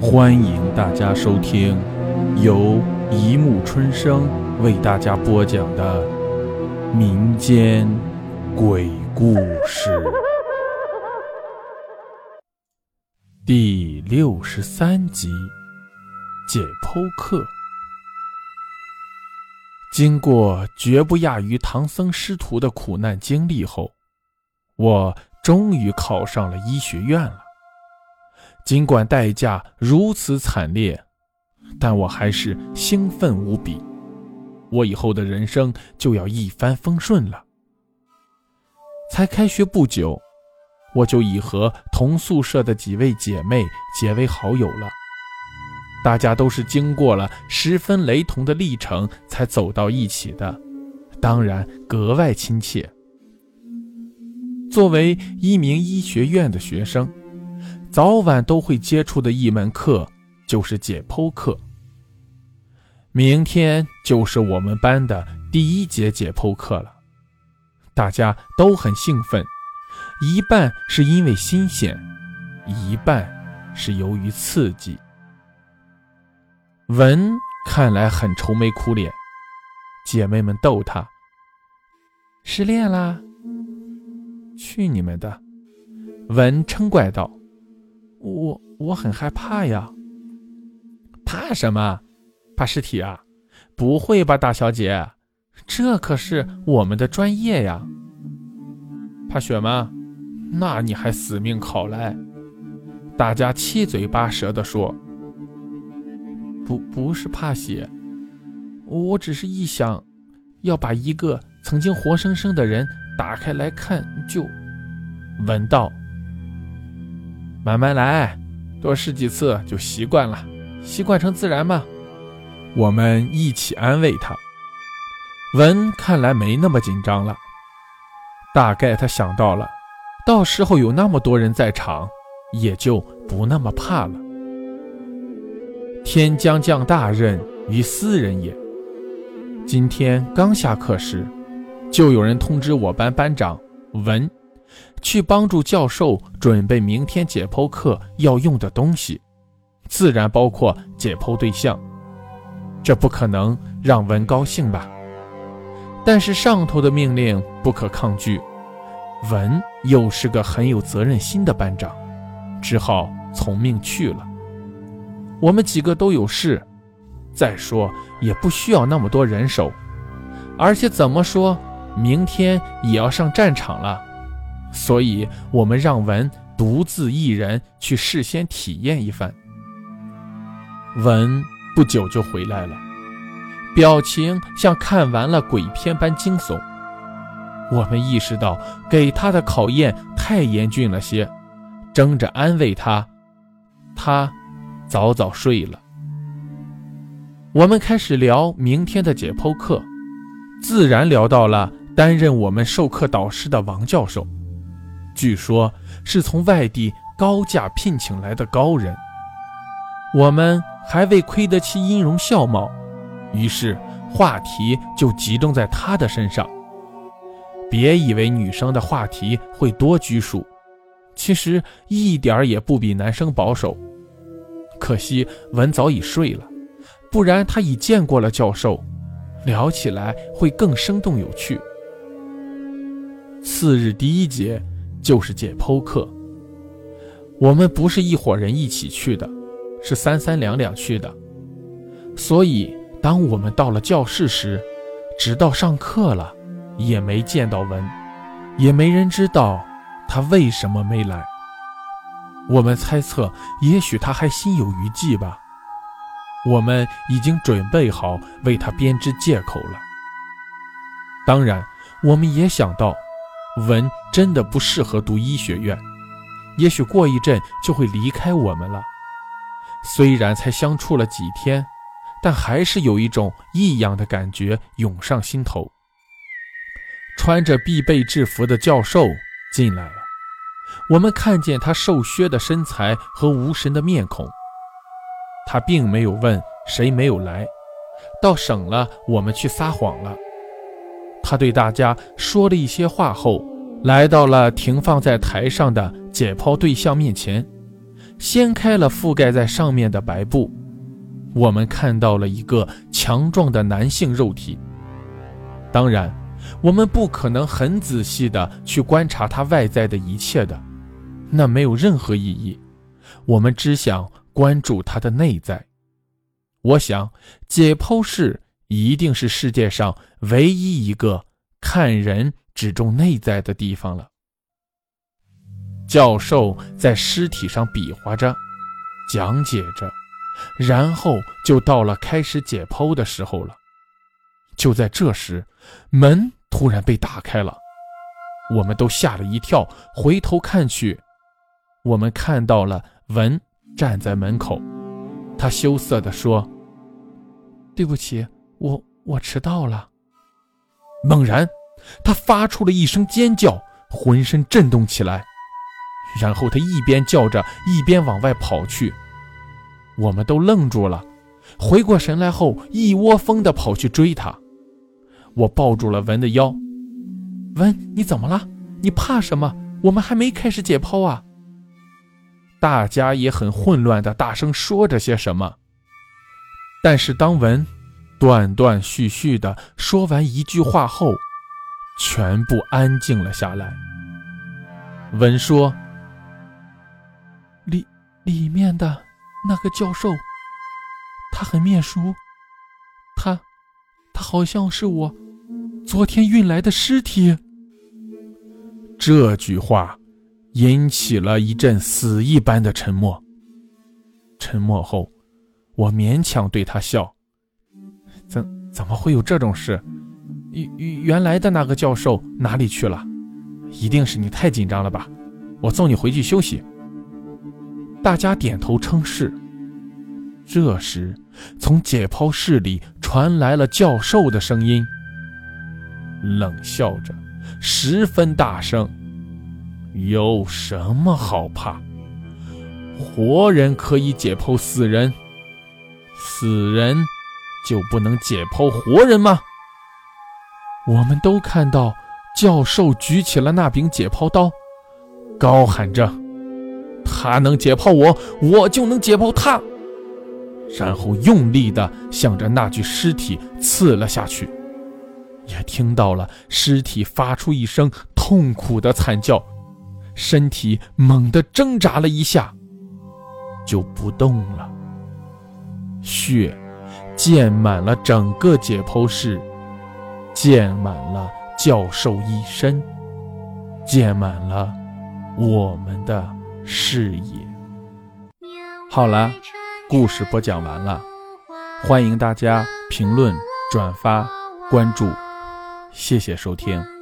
欢迎大家收听由一木春生为大家播讲的民间鬼故事第六十三集：解剖课。经过绝不亚于唐僧师徒的苦难经历后，我终于考上了医学院了。尽管代价如此惨烈，但我还是兴奋无比。我以后的人生就要一帆风顺了。才开学不久，我就已和同宿舍的几位姐妹结为好友了。大家都是经过了十分雷同的历程才走到一起的，当然格外亲切。作为一名医学院的学生。早晚都会接触的一门课就是解剖课。明天就是我们班的第一节解剖课了，大家都很兴奋，一半是因为新鲜，一半是由于刺激。文看来很愁眉苦脸，姐妹们逗他：“失恋啦？”去你们的！文嗔怪道。我我很害怕呀，怕什么？怕尸体啊？不会吧，大小姐，这可是我们的专业呀。怕血吗？那你还死命考来？大家七嘴八舌地说。不不是怕血，我只是一想，要把一个曾经活生生的人打开来看，就闻到。慢慢来，多试几次就习惯了，习惯成自然嘛。我们一起安慰他。文看来没那么紧张了，大概他想到了，到时候有那么多人在场，也就不那么怕了。天将降大任于斯人也。今天刚下课时，就有人通知我班班长文。去帮助教授准备明天解剖课要用的东西，自然包括解剖对象。这不可能让文高兴吧？但是上头的命令不可抗拒，文又是个很有责任心的班长，只好从命去了。我们几个都有事，再说也不需要那么多人手，而且怎么说，明天也要上战场了。所以，我们让文独自一人去事先体验一番。文不久就回来了，表情像看完了鬼片般惊悚。我们意识到给他的考验太严峻了些，争着安慰他，他早早睡了。我们开始聊明天的解剖课，自然聊到了担任我们授课导师的王教授。据说是从外地高价聘请来的高人，我们还未亏得起音容笑貌，于是话题就集中在他的身上。别以为女生的话题会多拘束，其实一点也不比男生保守。可惜文早已睡了，不然他已见过了教授，聊起来会更生动有趣。次日第一节。就是解剖课，我们不是一伙人一起去的，是三三两两去的。所以，当我们到了教室时，直到上课了，也没见到文，也没人知道他为什么没来。我们猜测，也许他还心有余悸吧。我们已经准备好为他编织借口了。当然，我们也想到。文真的不适合读医学院，也许过一阵就会离开我们了。虽然才相处了几天，但还是有一种异样的感觉涌上心头。穿着必备制服的教授进来了，我们看见他瘦削的身材和无神的面孔。他并没有问谁没有来，倒省了我们去撒谎了。他对大家说了一些话后，来到了停放在台上的解剖对象面前，掀开了覆盖在上面的白布，我们看到了一个强壮的男性肉体。当然，我们不可能很仔细的去观察他外在的一切的，那没有任何意义。我们只想关注他的内在。我想，解剖室一定是世界上唯一一个看人只重内在的地方了。教授在尸体上比划着，讲解着，然后就到了开始解剖的时候了。就在这时，门突然被打开了，我们都吓了一跳，回头看去，我们看到了文站在门口，他羞涩地说：“对不起，我我迟到了。”猛然，他发出了一声尖叫，浑身震动起来，然后他一边叫着，一边往外跑去，我们都愣住了，回过神来后，一窝蜂地跑去追他。我抱住了文的腰，文，你怎么了？你怕什么？我们还没开始解剖啊！大家也很混乱的大声说着些什么，但是当文断断续续的说完一句话后，全部安静了下来。文说：“里里面的那个教授，他很面熟，他，他好像是我。”昨天运来的尸体。这句话引起了一阵死一般的沉默。沉默后，我勉强对他笑：“怎怎么会有这种事？原原来的那个教授哪里去了？一定是你太紧张了吧？我送你回去休息。”大家点头称是。这时，从解剖室里传来了教授的声音。冷笑着，十分大声：“有什么好怕？活人可以解剖死人，死人就不能解剖活人吗？”我们都看到教授举起了那柄解剖刀，高喊着：“他能解剖我，我就能解剖他。”然后用力地向着那具尸体刺了下去。也听到了尸体发出一声痛苦的惨叫，身体猛地挣扎了一下，就不动了。血溅满了整个解剖室，溅满了教授一身，溅满了我们的视野。好了，故事播讲完了，欢迎大家评论、转发、关注。谢谢收听。